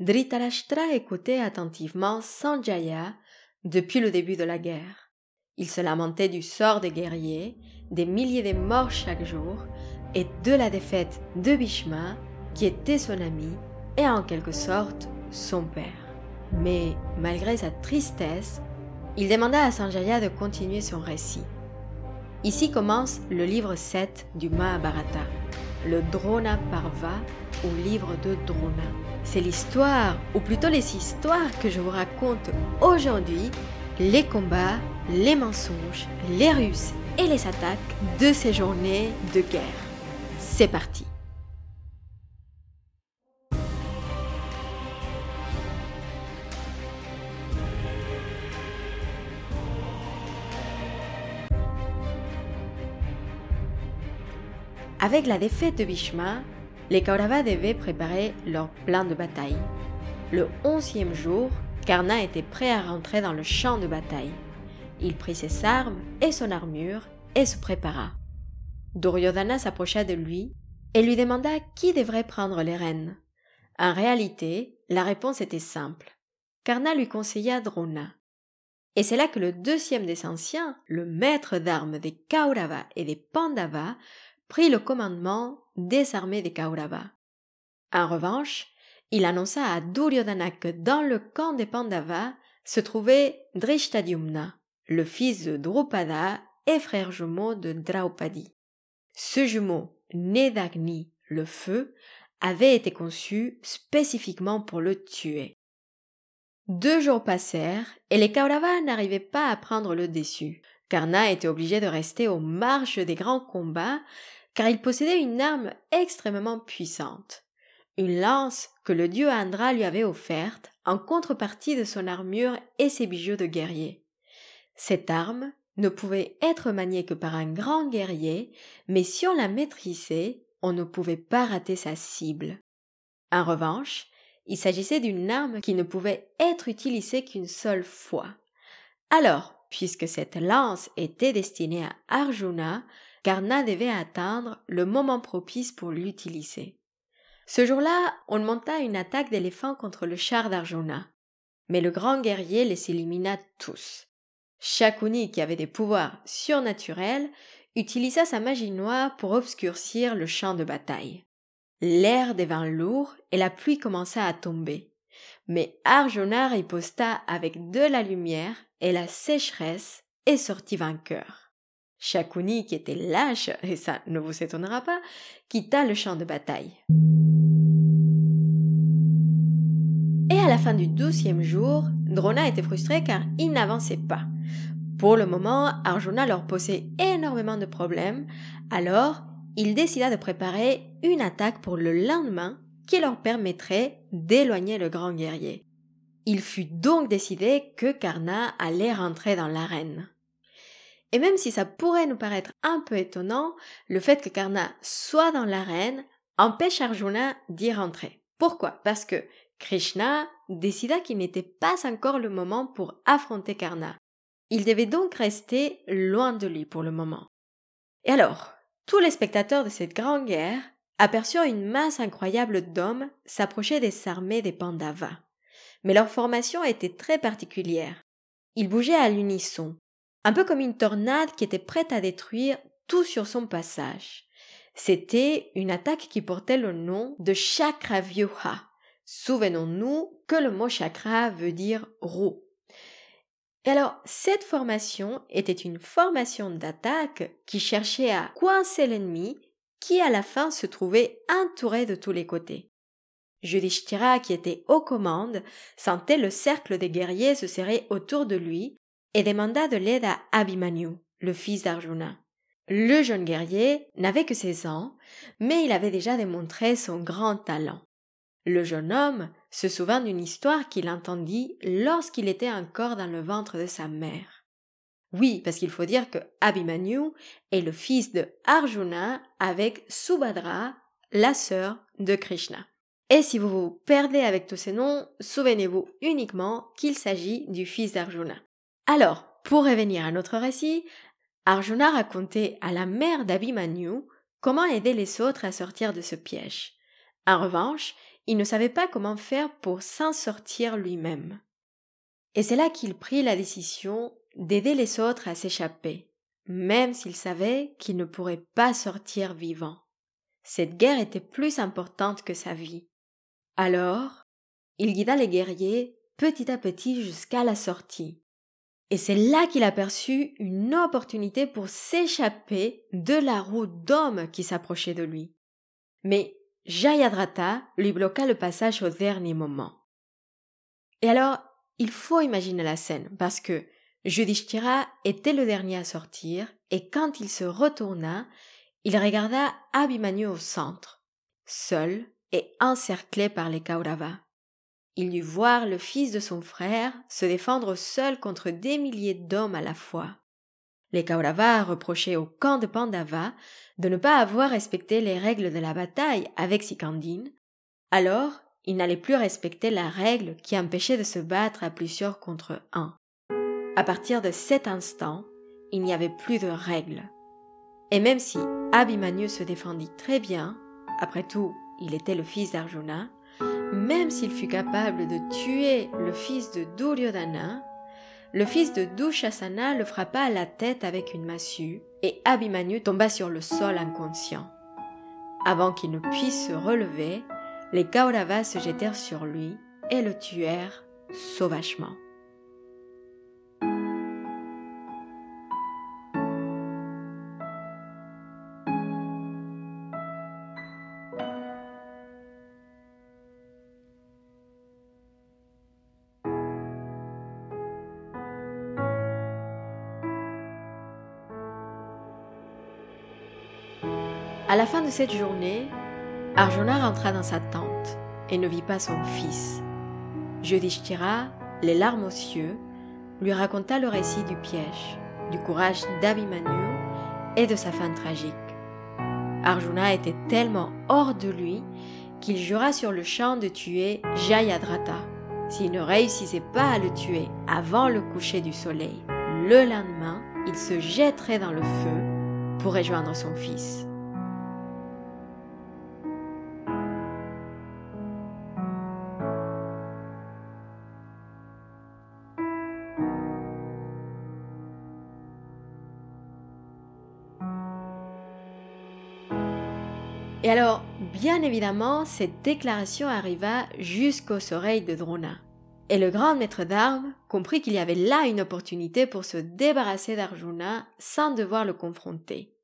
Dhritarashtra écoutait attentivement Sanjaya depuis le début de la guerre. Il se lamentait du sort des guerriers, des milliers de morts chaque jour, et de la défaite de Bhishma, qui était son ami et en quelque sorte son père. Mais malgré sa tristesse, il demanda à Sanjaya de continuer son récit. Ici commence le livre 7 du Mahabharata, le Drona Parva ou livre de Drona. C'est l'histoire, ou plutôt les histoires que je vous raconte aujourd'hui, les combats, les mensonges, les ruses et les attaques de ces journées de guerre. C'est parti Avec la défaite de Bhishma, les Kauravas devaient préparer leur plan de bataille. Le onzième jour, Karna était prêt à rentrer dans le champ de bataille. Il prit ses armes et son armure et se prépara. Duryodhana s'approcha de lui et lui demanda qui devrait prendre les rênes. En réalité, la réponse était simple. Karna lui conseilla Drona. Et c'est là que le deuxième des anciens, le maître d'armes des Kauravas et des Pandavas, prit le commandement des armées des Kauravas. En revanche, il annonça à Duryodhana que dans le camp des Pandavas se trouvait Drishtadyumna, le fils de Drupada et frère jumeau de Draupadi. Ce jumeau, né d'Agni, le feu, avait été conçu spécifiquement pour le tuer. Deux jours passèrent et les Kauravas n'arrivaient pas à prendre le dessus. Karna était obligé de rester aux marges des grands combats car il possédait une arme extrêmement puissante, une lance que le dieu Indra lui avait offerte en contrepartie de son armure et ses bijoux de guerrier. Cette arme ne pouvait être maniée que par un grand guerrier, mais si on la maîtrisait, on ne pouvait pas rater sa cible. En revanche, il s'agissait d'une arme qui ne pouvait être utilisée qu'une seule fois. Alors, puisque cette lance était destinée à Arjuna, Karna devait attendre le moment propice pour l'utiliser. Ce jour-là, on monta une attaque d'éléphants contre le char d'Arjuna. Mais le grand guerrier les élimina tous. Shakuni, qui avait des pouvoirs surnaturels, utilisa sa magie noire pour obscurcir le champ de bataille. L'air devint lourd et la pluie commença à tomber. Mais Arjuna riposta avec de la lumière et la sécheresse et sortit vainqueur. Shakuni, qui était lâche, et ça ne vous étonnera pas, quitta le champ de bataille. Et à la fin du douzième jour, Drona était frustré car il n'avançait pas. Pour le moment, Arjuna leur posait énormément de problèmes, alors il décida de préparer une attaque pour le lendemain qui leur permettrait d'éloigner le grand guerrier. Il fut donc décidé que Karna allait rentrer dans l'arène. Et même si ça pourrait nous paraître un peu étonnant, le fait que Karna soit dans l'arène empêche Arjuna d'y rentrer. Pourquoi? Parce que Krishna décida qu'il n'était pas encore le moment pour affronter Karna. Il devait donc rester loin de lui pour le moment. Et alors, tous les spectateurs de cette grande guerre aperçurent une masse incroyable d'hommes s'approcher des armées des Pandavas. Mais leur formation était très particulière. Ils bougeaient à l'unisson, un peu comme une tornade qui était prête à détruire tout sur son passage. C'était une attaque qui portait le nom de Chakravyuha. Souvenons-nous que le mot chakra veut dire roue. Et alors, cette formation était une formation d'attaque qui cherchait à coincer l'ennemi qui à la fin se trouvait entouré de tous les côtés. Yudhishthira, qui était aux commandes, sentait le cercle des guerriers se serrer autour de lui et demanda de l'aide à Abhimanyu, le fils d'Arjuna. Le jeune guerrier n'avait que seize ans, mais il avait déjà démontré son grand talent. Le jeune homme se souvint d'une histoire qu'il entendit lorsqu'il était encore dans le ventre de sa mère. Oui, parce qu'il faut dire que Abhimanyu est le fils de Arjuna avec Subhadra, la sœur de Krishna. Et si vous vous perdez avec tous ces noms, souvenez-vous uniquement qu'il s'agit du fils d'Arjuna. Alors, pour revenir à notre récit, Arjuna racontait à la mère d'Abhimanyu comment aider les autres à sortir de ce piège. En revanche, il ne savait pas comment faire pour s'en sortir lui-même. Et c'est là qu'il prit la décision d'aider les autres à s'échapper, même s'il savait qu'il ne pourrait pas sortir vivant. Cette guerre était plus importante que sa vie. Alors, il guida les guerriers petit à petit jusqu'à la sortie. Et c'est là qu'il aperçut une opportunité pour s'échapper de la roue d'hommes qui s'approchait de lui. Mais Jayadrata lui bloqua le passage au dernier moment. Et alors, il faut imaginer la scène, parce que Judishthira était le dernier à sortir, et quand il se retourna, il regarda Abhimanyu au centre, seul et encerclé par les Kauravas. Il dut voir le fils de son frère se défendre seul contre des milliers d'hommes à la fois. Les Kauravas reprochaient au camp de Pandava de ne pas avoir respecté les règles de la bataille avec Sikandine. Alors, il n'allait plus respecter la règle qui empêchait de se battre à plusieurs contre un. À partir de cet instant, il n'y avait plus de règles. Et même si Abhimanyu se défendit très bien, après tout, il était le fils d'Arjuna, même s'il fut capable de tuer le fils de Duryodhana, le fils de Dushasana le frappa à la tête avec une massue et Abhimanyu tomba sur le sol inconscient. Avant qu'il ne puisse se relever, les Kauravas se jetèrent sur lui et le tuèrent sauvagement. À la fin de cette journée, Arjuna rentra dans sa tente et ne vit pas son fils. Yudhishthira, les larmes aux cieux, lui raconta le récit du piège, du courage d'Abhimanyu et de sa fin tragique. Arjuna était tellement hors de lui qu'il jura sur le champ de tuer Jayadratha s'il ne réussissait pas à le tuer avant le coucher du soleil. Le lendemain, il se jetterait dans le feu pour rejoindre son fils. Et alors, bien évidemment, cette déclaration arriva jusqu'aux oreilles de Drona. Et le grand maître d'armes comprit qu'il y avait là une opportunité pour se débarrasser d'Arjuna sans devoir le confronter.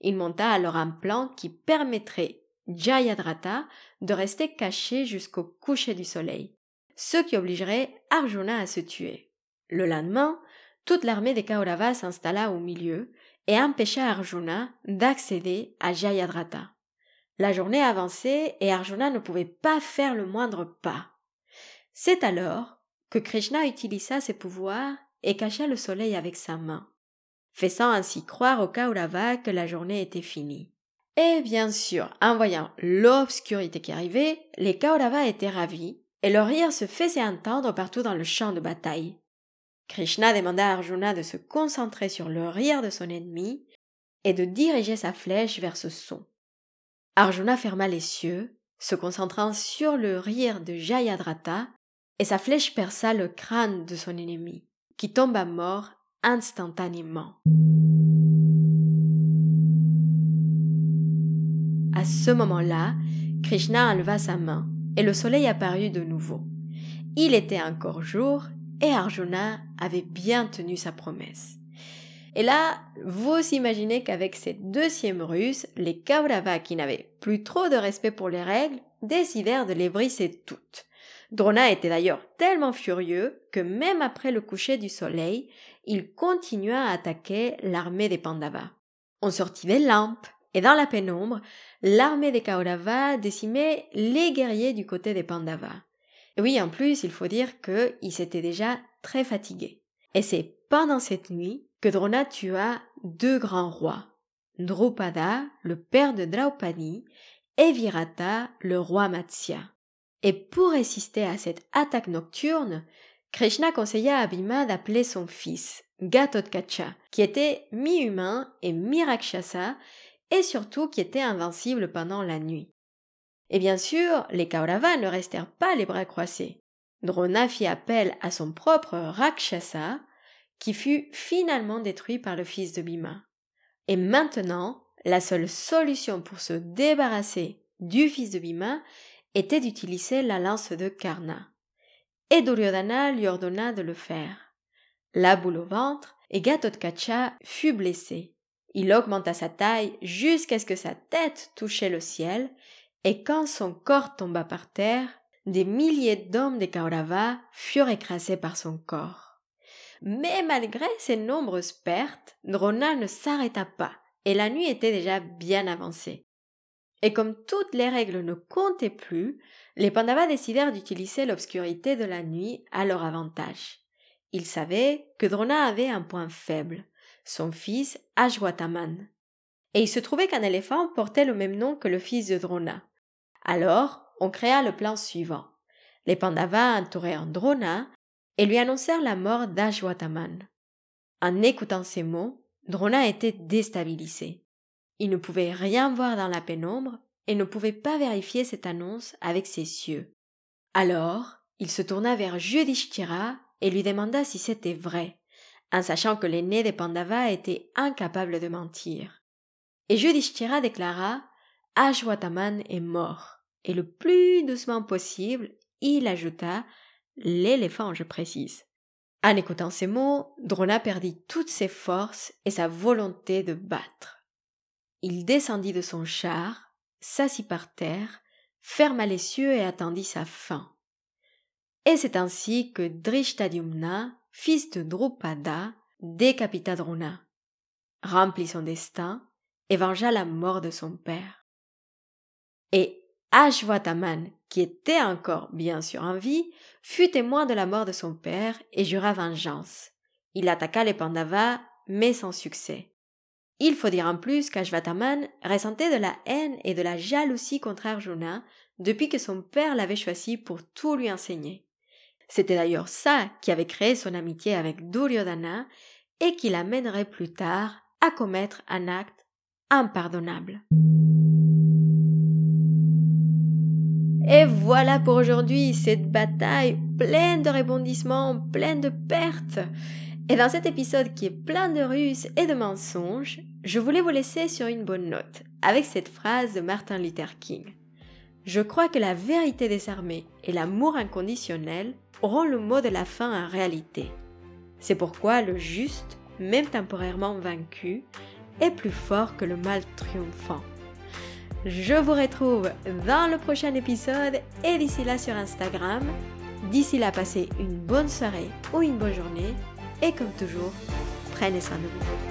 Il monta alors un plan qui permettrait Jayadratha de rester caché jusqu'au coucher du soleil, ce qui obligerait Arjuna à se tuer. Le lendemain, toute l'armée des Kauravas s'installa au milieu et empêcha Arjuna d'accéder à Jayadratha. La journée avançait et Arjuna ne pouvait pas faire le moindre pas. C'est alors que Krishna utilisa ses pouvoirs et cacha le soleil avec sa main, faisant ainsi croire aux Kauravas que la journée était finie. Et bien sûr, en voyant l'obscurité qui arrivait, les Kauravas étaient ravis et leur rire se faisait entendre partout dans le champ de bataille. Krishna demanda à Arjuna de se concentrer sur le rire de son ennemi et de diriger sa flèche vers ce son. Arjuna ferma les cieux, se concentrant sur le rire de Jayadratha, et sa flèche perça le crâne de son ennemi, qui tomba mort instantanément. À ce moment-là, Krishna enleva sa main, et le soleil apparut de nouveau. Il était encore jour, et Arjuna avait bien tenu sa promesse. Et là, vous imaginez qu'avec cette deuxième ruse, les Kauravas qui n'avaient plus trop de respect pour les règles décidèrent de les briser toutes. Drona était d'ailleurs tellement furieux que même après le coucher du soleil, il continua à attaquer l'armée des Pandavas. On sortit des lampes, et dans la pénombre, l'armée des Kauravas décimait les guerriers du côté des Pandavas. Et oui, en plus, il faut dire qu'ils s'étaient déjà très fatigués. Et c'est pendant cette nuit que Drona tua deux grands rois, Drupada, le père de Draupadi, et Virata, le roi Matsya. Et pour résister à cette attaque nocturne, Krishna conseilla à Bhima d'appeler son fils, Gatotkacha, qui était mi-humain et mi-rakshasa, et surtout qui était invincible pendant la nuit. Et bien sûr, les Kauravas ne restèrent pas les bras croisés. Drona fit appel à son propre Rakshasa, qui fut finalement détruit par le fils de Bhima. Et maintenant, la seule solution pour se débarrasser du fils de Bhima était d'utiliser la lance de Karna. Et Duryodhana lui ordonna de le faire. La boule au ventre, et Gatotkacha fut blessé. Il augmenta sa taille jusqu'à ce que sa tête touchait le ciel, et quand son corps tomba par terre, des milliers d'hommes des Kauravas furent écrasés par son corps. Mais malgré ces nombreuses pertes, Drona ne s'arrêta pas, et la nuit était déjà bien avancée. Et comme toutes les règles ne comptaient plus, les Pandavas décidèrent d'utiliser l'obscurité de la nuit à leur avantage. Ils savaient que Drona avait un point faible, son fils Ashwataman. Et il se trouvait qu'un éléphant portait le même nom que le fils de Drona. Alors, on créa le plan suivant. Les Pandavas entourèrent Drona et lui annoncèrent la mort d'Ashwataman. En écoutant ces mots, Drona était déstabilisé. Il ne pouvait rien voir dans la pénombre et ne pouvait pas vérifier cette annonce avec ses yeux. Alors, il se tourna vers Yudhishthira et lui demanda si c'était vrai, en sachant que l'aîné des Pandavas était incapable de mentir. Et Yudhishthira déclara Ashwataman est mort. Et le plus doucement possible, il ajouta l'éléphant, je précise. En écoutant ces mots, Drona perdit toutes ses forces et sa volonté de battre. Il descendit de son char, s'assit par terre, ferma les yeux et attendit sa fin. Et c'est ainsi que Drishtadyumna, fils de Drupada, décapita Drona, remplit son destin et vengea la mort de son père. Et Ashwataman, qui était encore bien sûr en vie, fut témoin de la mort de son père et jura vengeance. Il attaqua les Pandavas, mais sans succès. Il faut dire en plus qu'Ashwataman ressentait de la haine et de la jalousie contre Arjuna depuis que son père l'avait choisi pour tout lui enseigner. C'était d'ailleurs ça qui avait créé son amitié avec Duryodhana et qui l'amènerait plus tard à commettre un acte impardonnable. Et voilà pour aujourd'hui cette bataille pleine de rebondissements, pleine de pertes. Et dans cet épisode qui est plein de ruses et de mensonges, je voulais vous laisser sur une bonne note, avec cette phrase de Martin Luther King. Je crois que la vérité des armées et l'amour inconditionnel auront le mot de la fin en réalité. C'est pourquoi le juste, même temporairement vaincu, est plus fort que le mal triomphant. Je vous retrouve dans le prochain épisode et d'ici là sur Instagram. D'ici là, passez une bonne soirée ou une bonne journée et comme toujours, prenez soin de vous.